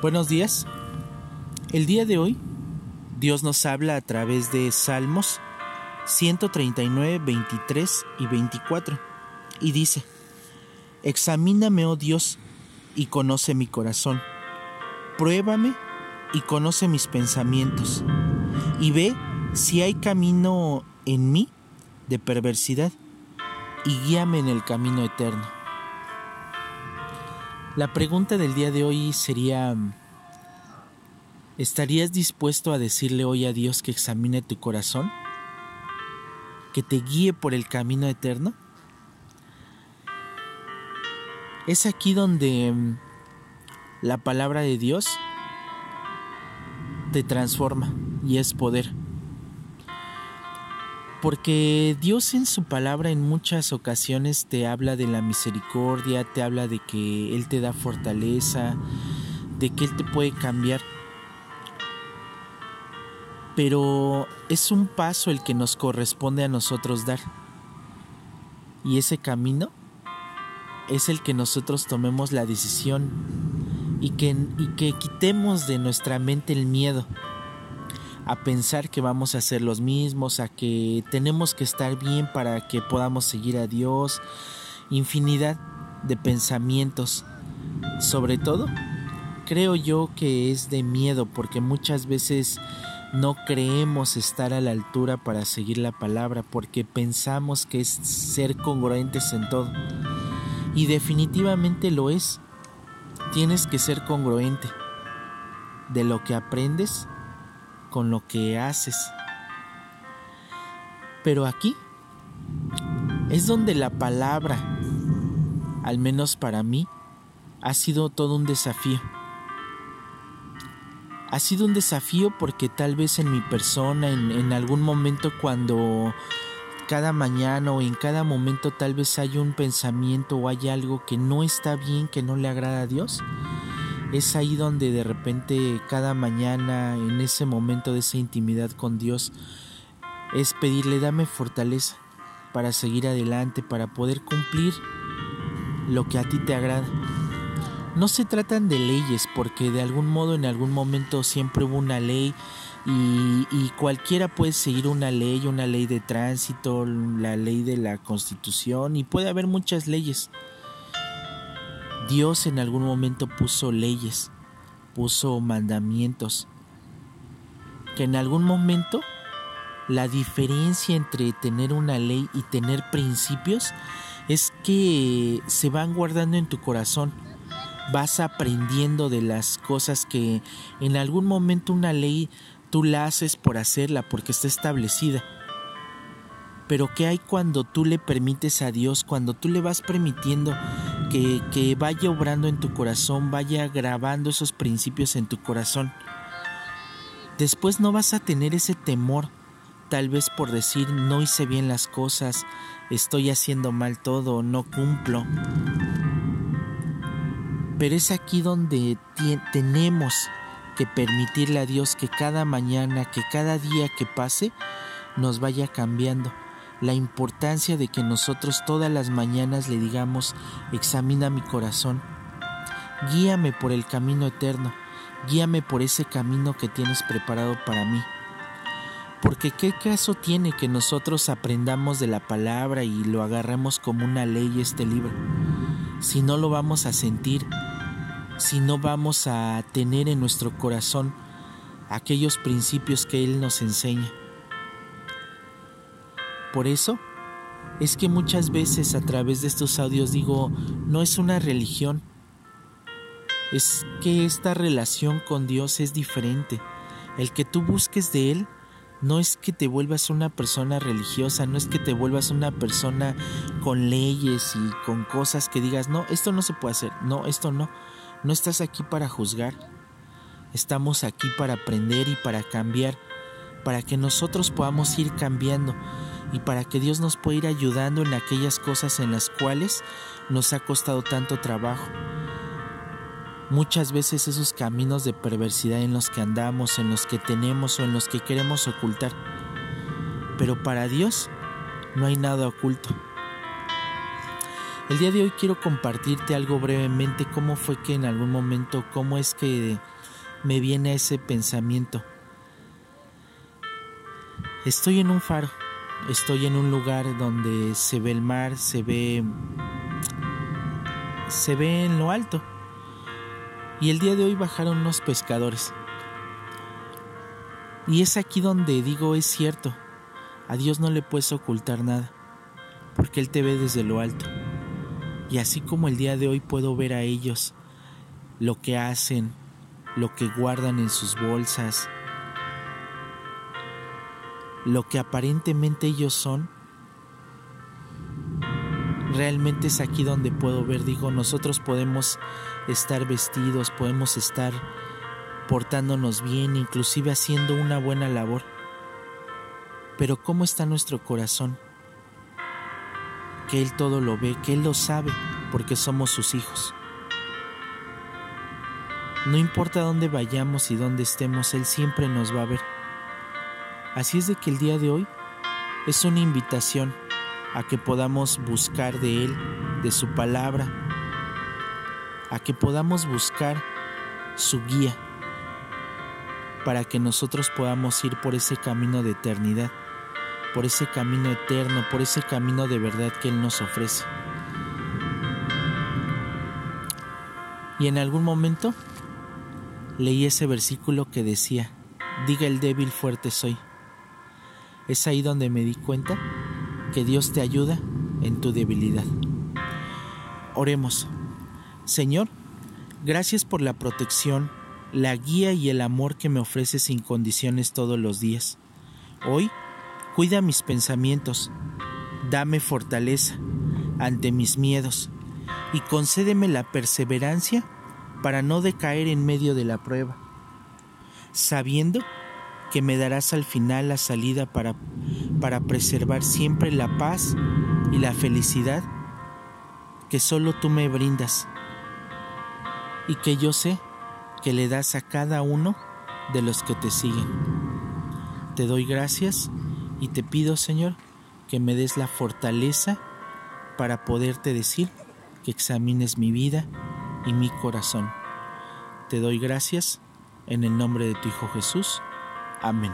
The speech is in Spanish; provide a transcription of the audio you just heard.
Buenos días. El día de hoy Dios nos habla a través de Salmos 139, 23 y 24 y dice, Examíname, oh Dios, y conoce mi corazón. Pruébame y conoce mis pensamientos. Y ve si hay camino en mí de perversidad y guíame en el camino eterno. La pregunta del día de hoy sería, ¿estarías dispuesto a decirle hoy a Dios que examine tu corazón? ¿Que te guíe por el camino eterno? Es aquí donde mm, la palabra de Dios te transforma y es poder. Porque Dios en su palabra en muchas ocasiones te habla de la misericordia, te habla de que Él te da fortaleza, de que Él te puede cambiar. Pero es un paso el que nos corresponde a nosotros dar. Y ese camino es el que nosotros tomemos la decisión y que, y que quitemos de nuestra mente el miedo a pensar que vamos a ser los mismos, a que tenemos que estar bien para que podamos seguir a Dios, infinidad de pensamientos. Sobre todo, creo yo que es de miedo porque muchas veces no creemos estar a la altura para seguir la palabra porque pensamos que es ser congruentes en todo. Y definitivamente lo es. Tienes que ser congruente de lo que aprendes con lo que haces. Pero aquí es donde la palabra, al menos para mí, ha sido todo un desafío. Ha sido un desafío porque tal vez en mi persona, en, algún momento cuando cada mañana o en cada momento tal vez hay un pensamiento o hay algo que no está bien, que no le agrada a Dios, es ahí donde de repente cada mañana, en ese momento de esa intimidad con Dios, es pedirle, dame fortaleza para seguir adelante, para poder cumplir lo que a ti te agrada. No se tratan de leyes, porque de algún modo en algún momento siempre hubo una ley y, y, cualquiera puede seguir una ley, una ley de tránsito, la ley de la constitución y puede haber muchas leyes. Dios en algún momento puso leyes, puso mandamientos, que en algún momento la diferencia entre tener una ley y tener principios es que se van guardando en tu corazón. Vas aprendiendo de las cosas que en algún momento una ley tú la haces por hacerla porque está establecida pero ¿qué hay cuando tú le permites a Dios, cuando tú le vas permitiendo que, vaya obrando en tu corazón, vaya grabando esos principios en tu corazón? Después no vas a tener ese temor, tal vez por decir no hice bien las cosas, estoy haciendo mal todo, no cumplo. Pero es aquí donde tenemos que permitirle a Dios que cada mañana, que cada día que pase, nos vaya cambiando la importancia de que nosotros todas las mañanas le digamos, examina mi corazón, guíame por el camino eterno, guíame por ese camino que tienes preparado para mí. Porque qué caso tiene que nosotros aprendamos de la palabra y lo agarremos como una ley este libro, si no lo vamos a sentir, si no vamos a tener en nuestro corazón aquellos principios que Él nos enseña. Por eso es que muchas veces a través de estos audios digo, no es una religión, es que esta relación con Dios es diferente. El que tú busques de Él no es que te vuelvas una persona religiosa, no es que te vuelvas una persona con leyes y con cosas que digas, no, esto no se puede hacer, no, esto no. No estás aquí para juzgar, estamos aquí para aprender y para cambiar, para que nosotros podamos ir cambiando y para que Dios nos pueda ir ayudando en aquellas cosas en las cuales nos ha costado tanto trabajo. Muchas veces esos caminos de perversidad en los que andamos, en los que tenemos o en los que queremos ocultar. Pero para Dios no hay nada oculto. El día de hoy quiero compartirte algo brevemente, cómo fue que en algún momento, cómo es que me viene ese pensamiento. Estoy en un faro, estoy en un lugar donde se ve el mar, se ve se ve en lo alto. Y el día de hoy bajaron unos pescadores. Y es aquí donde digo es cierto, a Dios no le puedes ocultar nada, porque Él te ve desde lo alto. Y así como el día de hoy puedo ver a ellos, lo que hacen, lo que guardan en sus bolsas, lo que aparentemente ellos son, realmente es aquí donde puedo ver, digo, nosotros podemos estar vestidos, podemos estar portándonos bien, inclusive haciendo una buena labor. Pero ¿cómo está nuestro corazón? que Él todo lo ve, que Él lo sabe, porque somos sus hijos. No importa dónde vayamos y dónde estemos, Él siempre nos va a ver. Así es de que el día de hoy es una invitación a que podamos buscar de Él, de su palabra, a que podamos buscar su guía, para que nosotros podamos ir por ese camino de eternidad por ese camino eterno, por ese camino de verdad que Él nos ofrece. Y en algún momento leí ese versículo que decía, diga el débil fuerte soy. Es ahí donde me di cuenta que Dios te ayuda en tu debilidad. Oremos. Señor, gracias por la protección, la guía y el amor que me ofreces sin condiciones todos los días. Hoy Cuida mis pensamientos, dame fortaleza ante mis miedos y concédeme la perseverancia para no decaer en medio de la prueba, sabiendo que me darás al final la salida para, para preservar siempre la paz y la felicidad que solo tú me brindas y que yo sé que le das a cada uno de los que te siguen. Te doy gracias y te pido, Señor, que me des la fortaleza para poderte decir que examines mi vida y mi corazón. Te doy gracias en el nombre de tu Hijo Jesús. Amém.